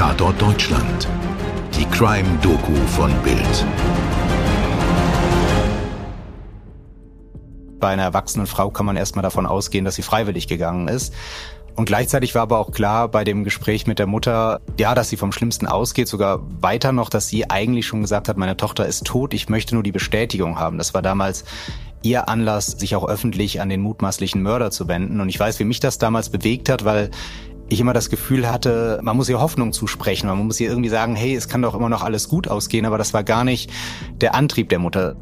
Tatort Deutschland. Die Crime-Doku von Bild. Bei einer erwachsenen Frau kann man erstmal davon ausgehen, dass sie freiwillig gegangen ist. Und gleichzeitig war aber auch klar bei dem Gespräch mit der Mutter, ja, dass sie vom Schlimmsten ausgeht, sogar weiter noch, dass sie eigentlich schon gesagt hat, meine Tochter ist tot, ich möchte nur die Bestätigung haben. Das war damals ihr Anlass, sich auch öffentlich an den mutmaßlichen Mörder zu wenden. Und ich weiß, wie mich das damals bewegt hat, weil ich immer das Gefühl hatte, man muss ihr Hoffnung zusprechen, man muss ihr irgendwie sagen, hey, es kann doch immer noch alles gut ausgehen, aber das war gar nicht der Antrieb der Mutter.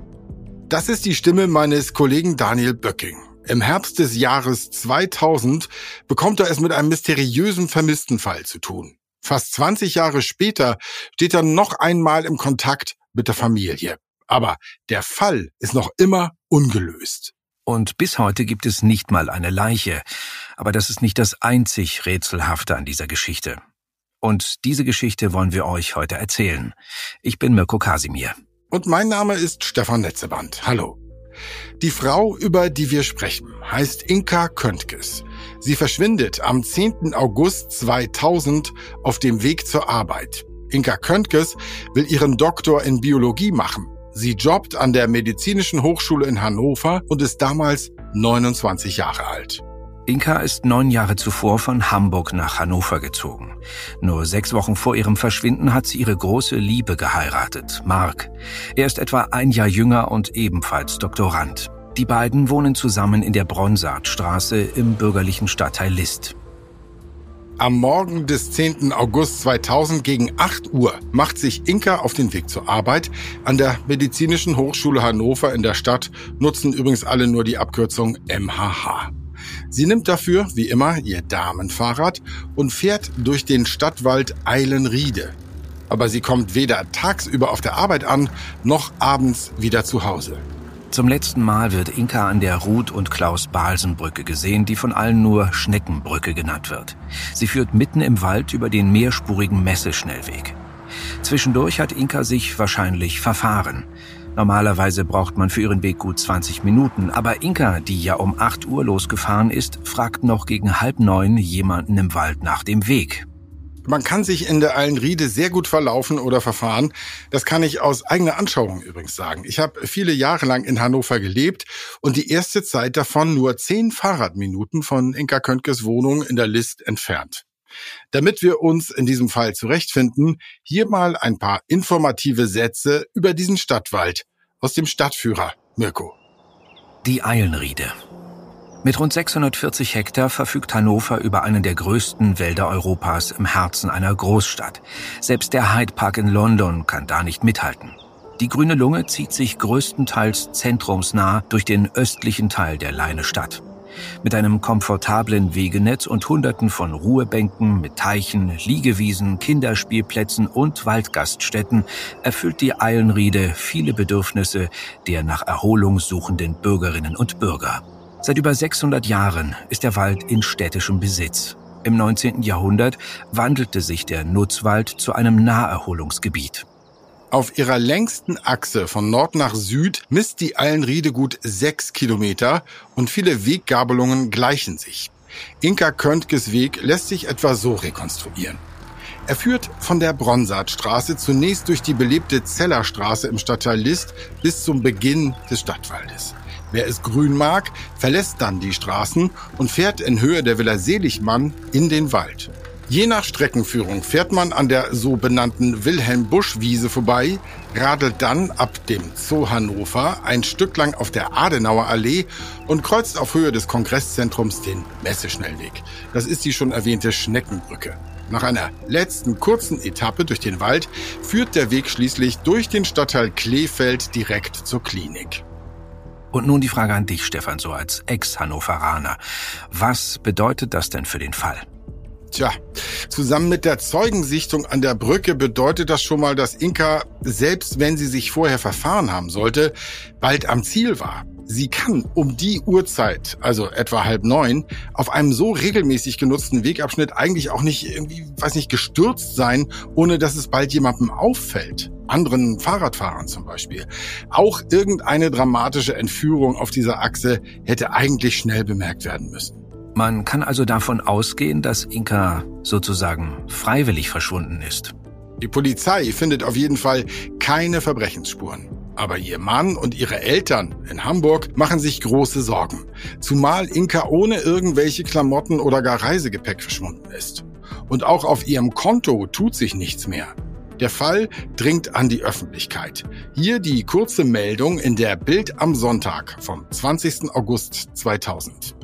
Das ist die Stimme meines Kollegen Daniel Böcking. Im Herbst des Jahres 2000 bekommt er es mit einem mysteriösen Vermisstenfall zu tun. Fast 20 Jahre später steht er noch einmal im Kontakt mit der Familie. Aber der Fall ist noch immer ungelöst. Und bis heute gibt es nicht mal eine Leiche. Aber das ist nicht das einzig Rätselhafte an dieser Geschichte. Und diese Geschichte wollen wir euch heute erzählen. Ich bin Mirko Kasimir. Und mein Name ist Stefan Netzeband. Hallo. Die Frau, über die wir sprechen, heißt Inka Köntges. Sie verschwindet am 10. August 2000 auf dem Weg zur Arbeit. Inka Köntges will ihren Doktor in Biologie machen. Sie jobbt an der Medizinischen Hochschule in Hannover und ist damals 29 Jahre alt. Inka ist neun Jahre zuvor von Hamburg nach Hannover gezogen. Nur sechs Wochen vor ihrem Verschwinden hat sie ihre große Liebe geheiratet, Mark. Er ist etwa ein Jahr jünger und ebenfalls Doktorand. Die beiden wohnen zusammen in der Bronsartstraße im bürgerlichen Stadtteil List. Am Morgen des 10. August 2000 gegen 8 Uhr macht sich Inka auf den Weg zur Arbeit. An der Medizinischen Hochschule Hannover in der Stadt nutzen übrigens alle nur die Abkürzung MHH. Sie nimmt dafür, wie immer, ihr Damenfahrrad und fährt durch den Stadtwald Eilenriede. Aber sie kommt weder tagsüber auf der Arbeit an, noch abends wieder zu Hause. Zum letzten Mal wird Inka an der Ruth- und Klaus-Balsen-Brücke gesehen, die von allen nur Schneckenbrücke genannt wird. Sie führt mitten im Wald über den mehrspurigen Messeschnellweg. Zwischendurch hat Inka sich wahrscheinlich verfahren. Normalerweise braucht man für ihren Weg gut 20 Minuten, aber Inka, die ja um 8 Uhr losgefahren ist, fragt noch gegen halb neun jemanden im Wald nach dem Weg. Man kann sich in der Eilenriede sehr gut verlaufen oder verfahren. Das kann ich aus eigener Anschauung übrigens sagen. Ich habe viele Jahre lang in Hannover gelebt und die erste Zeit davon nur zehn Fahrradminuten von Inka Köntges Wohnung in der List entfernt. Damit wir uns in diesem Fall zurechtfinden, hier mal ein paar informative Sätze über diesen Stadtwald aus dem Stadtführer Mirko. Die Eilenriede. Mit rund 640 Hektar verfügt Hannover über einen der größten Wälder Europas im Herzen einer Großstadt. Selbst der Hyde Park in London kann da nicht mithalten. Die grüne Lunge zieht sich größtenteils zentrumsnah durch den östlichen Teil der Leine Stadt. Mit einem komfortablen Wegenetz und hunderten von Ruhebänken mit Teichen, Liegewiesen, Kinderspielplätzen und Waldgaststätten erfüllt die Eilenriede viele Bedürfnisse der nach Erholung suchenden Bürgerinnen und Bürger. Seit über 600 Jahren ist der Wald in städtischem Besitz. Im 19. Jahrhundert wandelte sich der Nutzwald zu einem Naherholungsgebiet. Auf ihrer längsten Achse von Nord nach Süd misst die Eilenriede gut sechs Kilometer und viele Weggabelungen gleichen sich. Inka Köntges Weg lässt sich etwa so rekonstruieren. Er führt von der Bronsartstraße zunächst durch die belebte Zellerstraße im Stadtteil List bis zum Beginn des Stadtwaldes. Wer es grün mag, verlässt dann die Straßen und fährt in Höhe der Villa Seligmann in den Wald. Je nach Streckenführung fährt man an der so benannten Wilhelm-Busch-Wiese vorbei, radelt dann ab dem Zoo Hannover ein Stück lang auf der Adenauer Allee und kreuzt auf Höhe des Kongresszentrums den Messeschnellweg. Das ist die schon erwähnte Schneckenbrücke. Nach einer letzten kurzen Etappe durch den Wald führt der Weg schließlich durch den Stadtteil Kleefeld direkt zur Klinik. Und nun die Frage an dich, Stefan, so als Ex-Hannoveraner. Was bedeutet das denn für den Fall? Tja, zusammen mit der Zeugensichtung an der Brücke bedeutet das schon mal, dass Inka, selbst wenn sie sich vorher verfahren haben sollte, bald am Ziel war. Sie kann um die Uhrzeit, also etwa halb neun, auf einem so regelmäßig genutzten Wegabschnitt eigentlich auch nicht irgendwie, weiß nicht, gestürzt sein, ohne dass es bald jemandem auffällt. Anderen Fahrradfahrern zum Beispiel. Auch irgendeine dramatische Entführung auf dieser Achse hätte eigentlich schnell bemerkt werden müssen. Man kann also davon ausgehen, dass Inka sozusagen freiwillig verschwunden ist. Die Polizei findet auf jeden Fall keine Verbrechensspuren. Aber ihr Mann und ihre Eltern in Hamburg machen sich große Sorgen. Zumal Inka ohne irgendwelche Klamotten oder gar Reisegepäck verschwunden ist. Und auch auf ihrem Konto tut sich nichts mehr. Der Fall dringt an die Öffentlichkeit. Hier die kurze Meldung in der Bild am Sonntag vom 20. August 2000.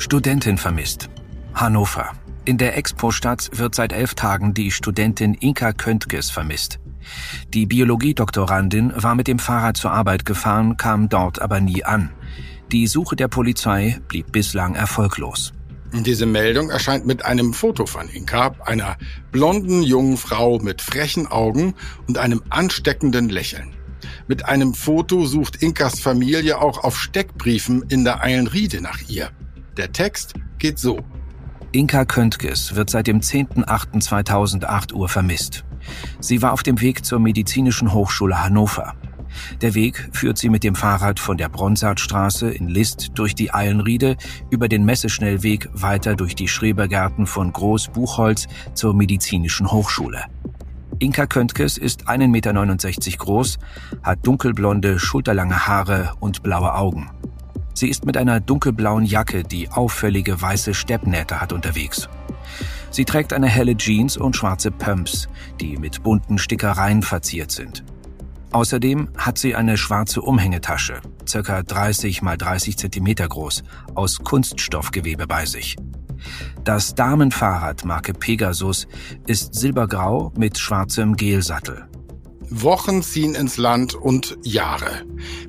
Studentin vermisst. Hannover. In der Expo-Stadt wird seit elf Tagen die Studentin Inka Köntges vermisst. Die Biologiedoktorandin war mit dem Fahrrad zur Arbeit gefahren, kam dort aber nie an. Die Suche der Polizei blieb bislang erfolglos. Diese Meldung erscheint mit einem Foto von Inka, einer blonden jungen Frau mit frechen Augen und einem ansteckenden Lächeln. Mit einem Foto sucht Inkas Familie auch auf Steckbriefen in der Eilenriede nach ihr. Der Text geht so. Inka Köntges wird seit dem 10.08.2008 Uhr vermisst. Sie war auf dem Weg zur Medizinischen Hochschule Hannover. Der Weg führt sie mit dem Fahrrad von der Bronsartstraße in List durch die Eilenriede über den Messeschnellweg weiter durch die Schrebergärten von Groß-Buchholz zur Medizinischen Hochschule. Inka Köntges ist 1,69 Meter groß, hat dunkelblonde, schulterlange Haare und blaue Augen. Sie ist mit einer dunkelblauen Jacke, die auffällige weiße Steppnähte hat, unterwegs. Sie trägt eine helle Jeans und schwarze Pumps, die mit bunten Stickereien verziert sind. Außerdem hat sie eine schwarze Umhängetasche, circa 30 mal 30 Zentimeter groß, aus Kunststoffgewebe bei sich. Das Damenfahrrad Marke Pegasus ist silbergrau mit schwarzem Gelsattel. Wochen ziehen ins Land und Jahre.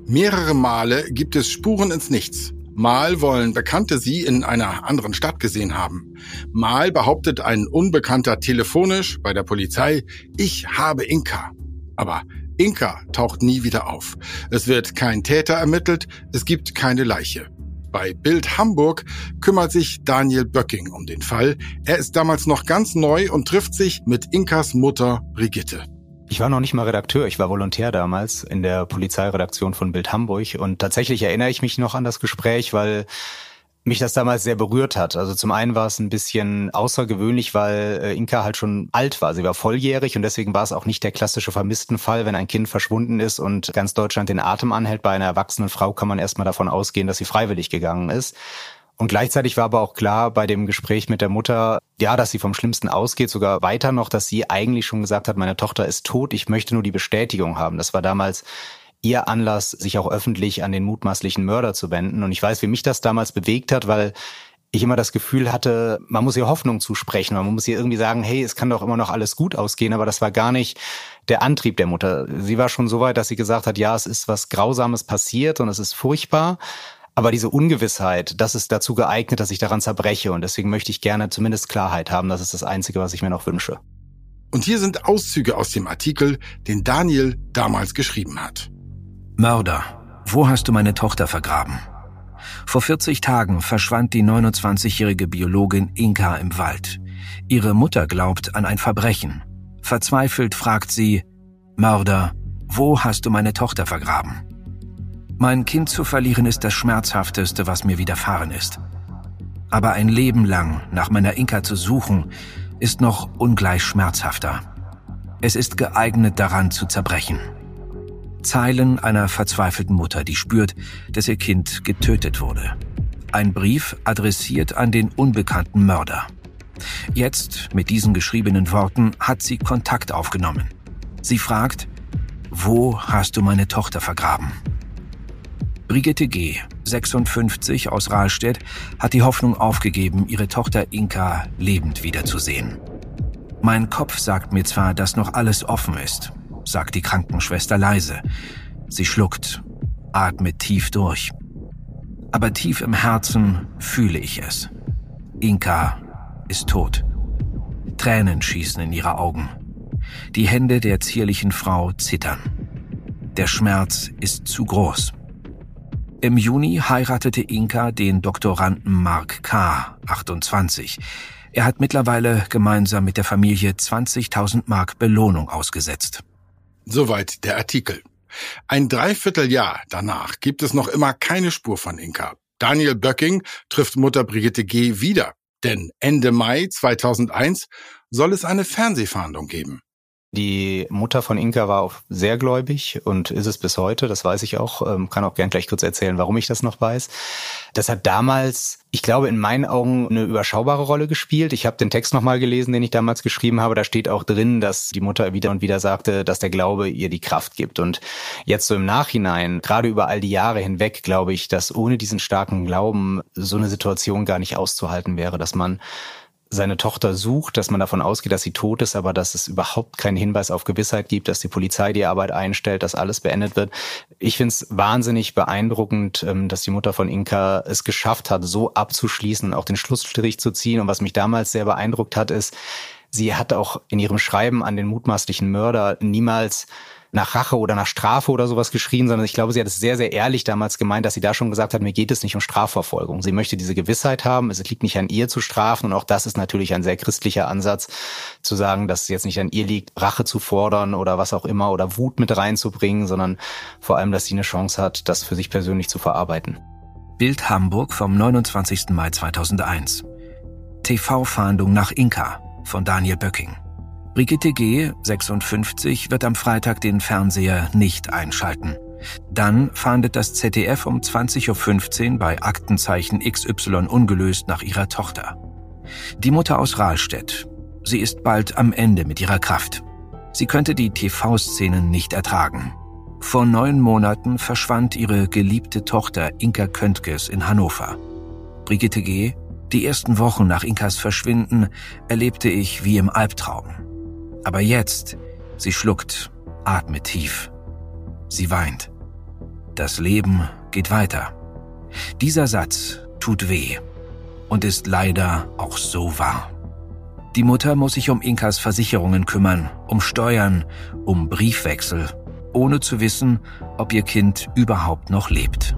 Mehrere Male gibt es Spuren ins Nichts. Mal wollen Bekannte sie in einer anderen Stadt gesehen haben. Mal behauptet ein Unbekannter telefonisch bei der Polizei, ich habe Inka. Aber Inka taucht nie wieder auf. Es wird kein Täter ermittelt, es gibt keine Leiche. Bei Bild Hamburg kümmert sich Daniel Böcking um den Fall. Er ist damals noch ganz neu und trifft sich mit Inkas Mutter Brigitte. Ich war noch nicht mal Redakteur, ich war Volontär damals in der Polizeiredaktion von Bild Hamburg und tatsächlich erinnere ich mich noch an das Gespräch, weil mich das damals sehr berührt hat. Also zum einen war es ein bisschen außergewöhnlich, weil äh, Inka halt schon alt war. Sie war volljährig und deswegen war es auch nicht der klassische Vermisstenfall, wenn ein Kind verschwunden ist und ganz Deutschland den Atem anhält. Bei einer erwachsenen Frau kann man erstmal davon ausgehen, dass sie freiwillig gegangen ist. Und gleichzeitig war aber auch klar bei dem Gespräch mit der Mutter, ja, dass sie vom Schlimmsten ausgeht, sogar weiter noch, dass sie eigentlich schon gesagt hat, meine Tochter ist tot, ich möchte nur die Bestätigung haben. Das war damals ihr Anlass, sich auch öffentlich an den mutmaßlichen Mörder zu wenden. Und ich weiß, wie mich das damals bewegt hat, weil ich immer das Gefühl hatte, man muss ihr Hoffnung zusprechen, man muss ihr irgendwie sagen, hey, es kann doch immer noch alles gut ausgehen, aber das war gar nicht der Antrieb der Mutter. Sie war schon so weit, dass sie gesagt hat, ja, es ist was Grausames passiert und es ist furchtbar, aber diese Ungewissheit, das ist dazu geeignet, dass ich daran zerbreche. Und deswegen möchte ich gerne zumindest Klarheit haben. Das ist das Einzige, was ich mir noch wünsche. Und hier sind Auszüge aus dem Artikel, den Daniel damals geschrieben hat. Mörder, wo hast du meine Tochter vergraben? Vor 40 Tagen verschwand die 29-jährige Biologin Inka im Wald. Ihre Mutter glaubt an ein Verbrechen. Verzweifelt fragt sie, Mörder, wo hast du meine Tochter vergraben? Mein Kind zu verlieren ist das Schmerzhafteste, was mir widerfahren ist. Aber ein Leben lang nach meiner Inka zu suchen, ist noch ungleich schmerzhafter. Es ist geeignet daran zu zerbrechen. Zeilen einer verzweifelten Mutter, die spürt, dass ihr Kind getötet wurde. Ein Brief adressiert an den unbekannten Mörder. Jetzt, mit diesen geschriebenen Worten, hat sie Kontakt aufgenommen. Sie fragt, wo hast du meine Tochter vergraben? Brigitte G., 56 aus Rahlstedt, hat die Hoffnung aufgegeben, ihre Tochter Inka lebend wiederzusehen. Mein Kopf sagt mir zwar, dass noch alles offen ist, sagt die Krankenschwester leise. Sie schluckt, atmet tief durch. Aber tief im Herzen fühle ich es. Inka ist tot. Tränen schießen in ihre Augen. Die Hände der zierlichen Frau zittern. Der Schmerz ist zu groß. Im Juni heiratete Inka den Doktoranden Mark K., 28. Er hat mittlerweile gemeinsam mit der Familie 20.000 Mark Belohnung ausgesetzt. Soweit der Artikel. Ein Dreivierteljahr danach gibt es noch immer keine Spur von Inka. Daniel Böcking trifft Mutter Brigitte G. wieder. Denn Ende Mai 2001 soll es eine Fernsehfahndung geben. Die Mutter von Inka war auch sehr gläubig und ist es bis heute, das weiß ich auch, ähm, kann auch gern gleich kurz erzählen, warum ich das noch weiß. Das hat damals, ich glaube, in meinen Augen eine überschaubare Rolle gespielt. Ich habe den Text nochmal gelesen, den ich damals geschrieben habe. Da steht auch drin, dass die Mutter wieder und wieder sagte, dass der Glaube ihr die Kraft gibt. Und jetzt so im Nachhinein, gerade über all die Jahre hinweg, glaube ich, dass ohne diesen starken Glauben so eine Situation gar nicht auszuhalten wäre, dass man seine Tochter sucht, dass man davon ausgeht, dass sie tot ist, aber dass es überhaupt keinen Hinweis auf Gewissheit gibt, dass die Polizei die Arbeit einstellt, dass alles beendet wird. Ich finde es wahnsinnig beeindruckend, ähm, dass die Mutter von Inka es geschafft hat, so abzuschließen und auch den Schlussstrich zu ziehen. Und was mich damals sehr beeindruckt hat, ist, sie hat auch in ihrem Schreiben an den mutmaßlichen Mörder niemals nach Rache oder nach Strafe oder sowas geschrien, sondern ich glaube, sie hat es sehr, sehr ehrlich damals gemeint, dass sie da schon gesagt hat, mir geht es nicht um Strafverfolgung. Sie möchte diese Gewissheit haben, es liegt nicht an ihr zu strafen und auch das ist natürlich ein sehr christlicher Ansatz, zu sagen, dass es jetzt nicht an ihr liegt, Rache zu fordern oder was auch immer oder Wut mit reinzubringen, sondern vor allem, dass sie eine Chance hat, das für sich persönlich zu verarbeiten. Bild Hamburg vom 29. Mai 2001. TV-Fahndung nach Inka von Daniel Böcking. Brigitte G., 56, wird am Freitag den Fernseher nicht einschalten. Dann fahndet das ZDF um 20.15 Uhr bei Aktenzeichen XY ungelöst nach ihrer Tochter. Die Mutter aus Rahlstedt. Sie ist bald am Ende mit ihrer Kraft. Sie könnte die TV-Szenen nicht ertragen. Vor neun Monaten verschwand ihre geliebte Tochter Inka Köntges in Hannover. Brigitte G., die ersten Wochen nach Inkas Verschwinden erlebte ich wie im Albtraum. Aber jetzt, sie schluckt, atmet tief. Sie weint. Das Leben geht weiter. Dieser Satz tut weh und ist leider auch so wahr. Die Mutter muss sich um Inkas Versicherungen kümmern, um Steuern, um Briefwechsel, ohne zu wissen, ob ihr Kind überhaupt noch lebt.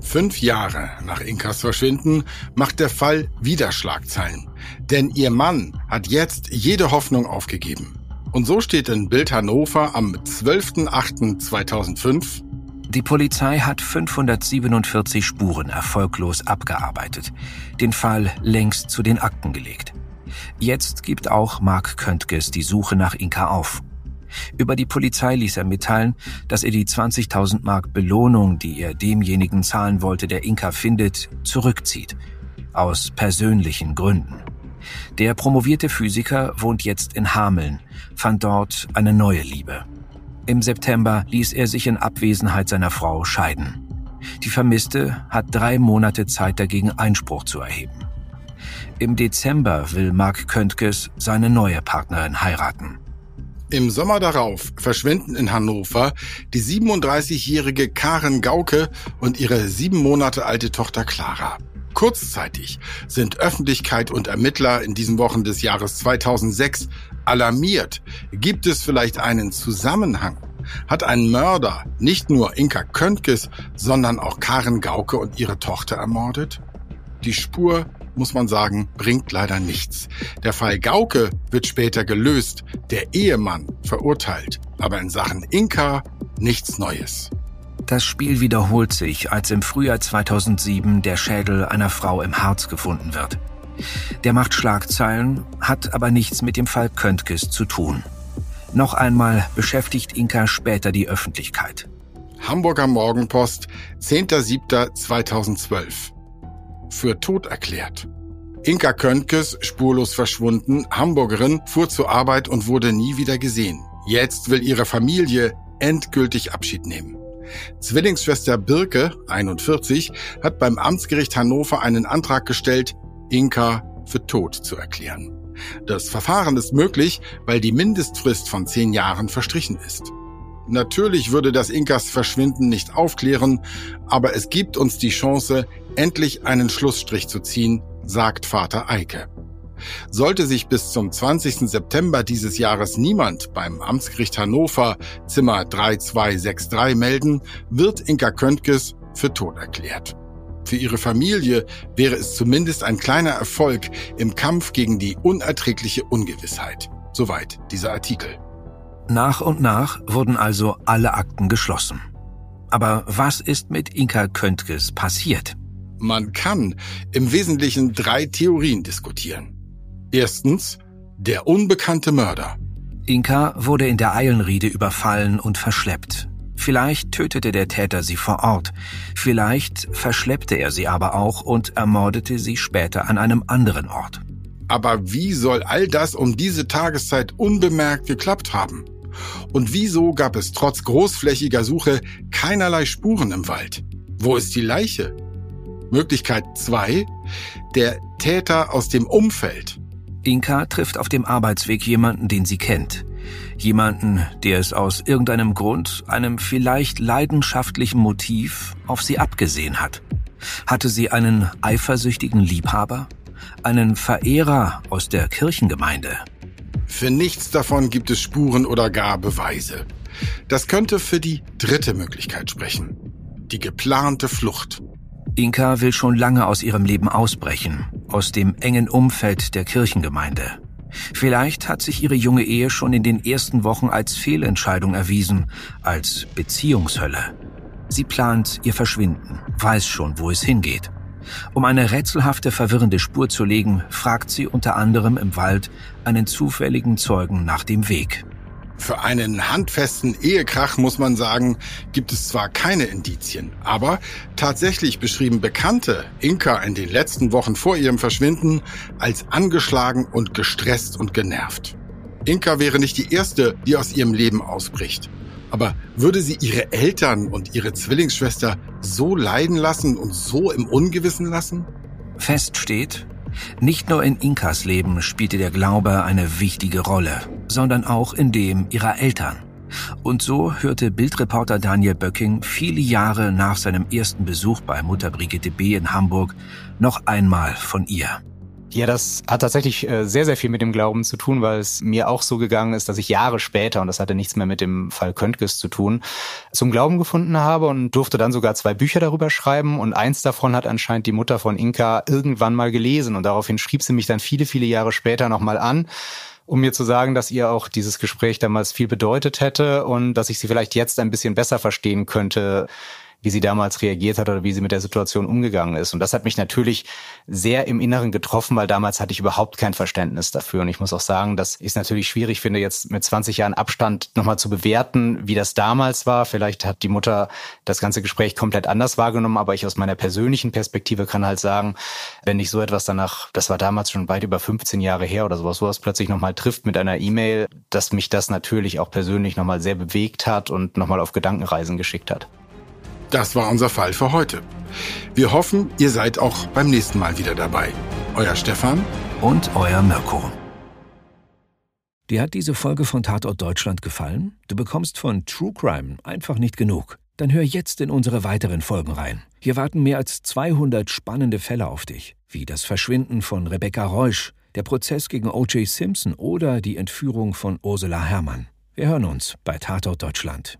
Fünf Jahre nach Inkas Verschwinden macht der Fall wieder Schlagzeilen. Denn ihr Mann hat jetzt jede Hoffnung aufgegeben. Und so steht in Bild Hannover am 12.08.2005 die Polizei hat 547 Spuren erfolglos abgearbeitet, den Fall längst zu den Akten gelegt. Jetzt gibt auch Mark Köntges die Suche nach Inka auf. Über die Polizei ließ er mitteilen, dass er die 20.000 Mark Belohnung, die er demjenigen zahlen wollte, der Inka findet, zurückzieht. Aus persönlichen Gründen. Der promovierte Physiker wohnt jetzt in Hameln, fand dort eine neue Liebe. Im September ließ er sich in Abwesenheit seiner Frau scheiden. Die Vermisste hat drei Monate Zeit dagegen Einspruch zu erheben. Im Dezember will Mark Köntges seine neue Partnerin heiraten. Im Sommer darauf verschwinden in Hannover die 37-jährige Karen Gauke und ihre sieben Monate alte Tochter Clara. Kurzzeitig sind Öffentlichkeit und Ermittler in diesen Wochen des Jahres 2006 alarmiert. Gibt es vielleicht einen Zusammenhang? Hat ein Mörder nicht nur Inka Köntges, sondern auch Karen Gauke und ihre Tochter ermordet? Die Spur, muss man sagen, bringt leider nichts. Der Fall Gauke wird später gelöst, der Ehemann verurteilt, aber in Sachen Inka nichts Neues. Das Spiel wiederholt sich, als im Frühjahr 2007 der Schädel einer Frau im Harz gefunden wird. Der macht Schlagzeilen, hat aber nichts mit dem Fall Köntges zu tun. Noch einmal beschäftigt Inka später die Öffentlichkeit. Hamburger Morgenpost, 10.07.2012. Für tot erklärt. Inka Köntges, spurlos verschwunden, Hamburgerin, fuhr zur Arbeit und wurde nie wieder gesehen. Jetzt will ihre Familie endgültig Abschied nehmen. Zwillingsschwester Birke, 41, hat beim Amtsgericht Hannover einen Antrag gestellt, Inka für tot zu erklären. Das Verfahren ist möglich, weil die Mindestfrist von zehn Jahren verstrichen ist. Natürlich würde das Inkas Verschwinden nicht aufklären, aber es gibt uns die Chance, endlich einen Schlussstrich zu ziehen, sagt Vater Eike. Sollte sich bis zum 20. September dieses Jahres niemand beim Amtsgericht Hannover Zimmer 3263 melden, wird Inka Köntges für tot erklärt. Für ihre Familie wäre es zumindest ein kleiner Erfolg im Kampf gegen die unerträgliche Ungewissheit. Soweit dieser Artikel. Nach und nach wurden also alle Akten geschlossen. Aber was ist mit Inka Köntges passiert? Man kann im Wesentlichen drei Theorien diskutieren. Erstens, der unbekannte Mörder. Inka wurde in der Eilenriede überfallen und verschleppt. Vielleicht tötete der Täter sie vor Ort, vielleicht verschleppte er sie aber auch und ermordete sie später an einem anderen Ort. Aber wie soll all das um diese Tageszeit unbemerkt geklappt haben? Und wieso gab es trotz großflächiger Suche keinerlei Spuren im Wald? Wo ist die Leiche? Möglichkeit 2. Der Täter aus dem Umfeld. Inka trifft auf dem Arbeitsweg jemanden, den sie kennt. Jemanden, der es aus irgendeinem Grund, einem vielleicht leidenschaftlichen Motiv, auf sie abgesehen hat. Hatte sie einen eifersüchtigen Liebhaber? Einen Verehrer aus der Kirchengemeinde? Für nichts davon gibt es Spuren oder gar Beweise. Das könnte für die dritte Möglichkeit sprechen. Die geplante Flucht. Inka will schon lange aus ihrem Leben ausbrechen, aus dem engen Umfeld der Kirchengemeinde. Vielleicht hat sich ihre junge Ehe schon in den ersten Wochen als Fehlentscheidung erwiesen, als Beziehungshölle. Sie plant ihr Verschwinden, weiß schon, wo es hingeht. Um eine rätselhafte, verwirrende Spur zu legen, fragt sie unter anderem im Wald einen zufälligen Zeugen nach dem Weg. Für einen handfesten Ehekrach muss man sagen, gibt es zwar keine Indizien, aber tatsächlich beschrieben Bekannte Inka in den letzten Wochen vor ihrem Verschwinden als angeschlagen und gestresst und genervt. Inka wäre nicht die erste, die aus ihrem Leben ausbricht. Aber würde sie ihre Eltern und ihre Zwillingsschwester so leiden lassen und so im Ungewissen lassen? Fest steht, nicht nur in Inkas Leben spielte der Glaube eine wichtige Rolle, sondern auch in dem ihrer Eltern. Und so hörte Bildreporter Daniel Böcking viele Jahre nach seinem ersten Besuch bei Mutter Brigitte B. in Hamburg noch einmal von ihr. Ja, das hat tatsächlich äh, sehr, sehr viel mit dem Glauben zu tun, weil es mir auch so gegangen ist, dass ich Jahre später, und das hatte nichts mehr mit dem Fall Köntges zu tun, zum Glauben gefunden habe und durfte dann sogar zwei Bücher darüber schreiben. Und eins davon hat anscheinend die Mutter von Inka irgendwann mal gelesen. Und daraufhin schrieb sie mich dann viele, viele Jahre später nochmal an um mir zu sagen, dass ihr auch dieses Gespräch damals viel bedeutet hätte und dass ich sie vielleicht jetzt ein bisschen besser verstehen könnte, wie sie damals reagiert hat oder wie sie mit der Situation umgegangen ist. Und das hat mich natürlich sehr im Inneren getroffen, weil damals hatte ich überhaupt kein Verständnis dafür. Und ich muss auch sagen, dass ich es natürlich schwierig finde, jetzt mit 20 Jahren Abstand nochmal zu bewerten, wie das damals war. Vielleicht hat die Mutter das ganze Gespräch komplett anders wahrgenommen, aber ich aus meiner persönlichen Perspektive kann halt sagen, wenn ich so etwas danach, das war damals schon weit über 15 Jahre her oder sowas, sowas plötzlich nochmal trifft mit einer E-Mail, dass mich das natürlich auch persönlich nochmal sehr bewegt hat und nochmal auf Gedankenreisen geschickt hat. Das war unser Fall für heute. Wir hoffen, ihr seid auch beim nächsten Mal wieder dabei. Euer Stefan und euer Mirko. Dir hat diese Folge von Tatort Deutschland gefallen? Du bekommst von True Crime einfach nicht genug. Dann hör jetzt in unsere weiteren Folgen rein. Hier warten mehr als 200 spannende Fälle auf dich, wie das Verschwinden von Rebecca Reusch, der Prozess gegen O.J. Simpson oder die Entführung von Ursula Herrmann. Wir hören uns bei Tatort Deutschland.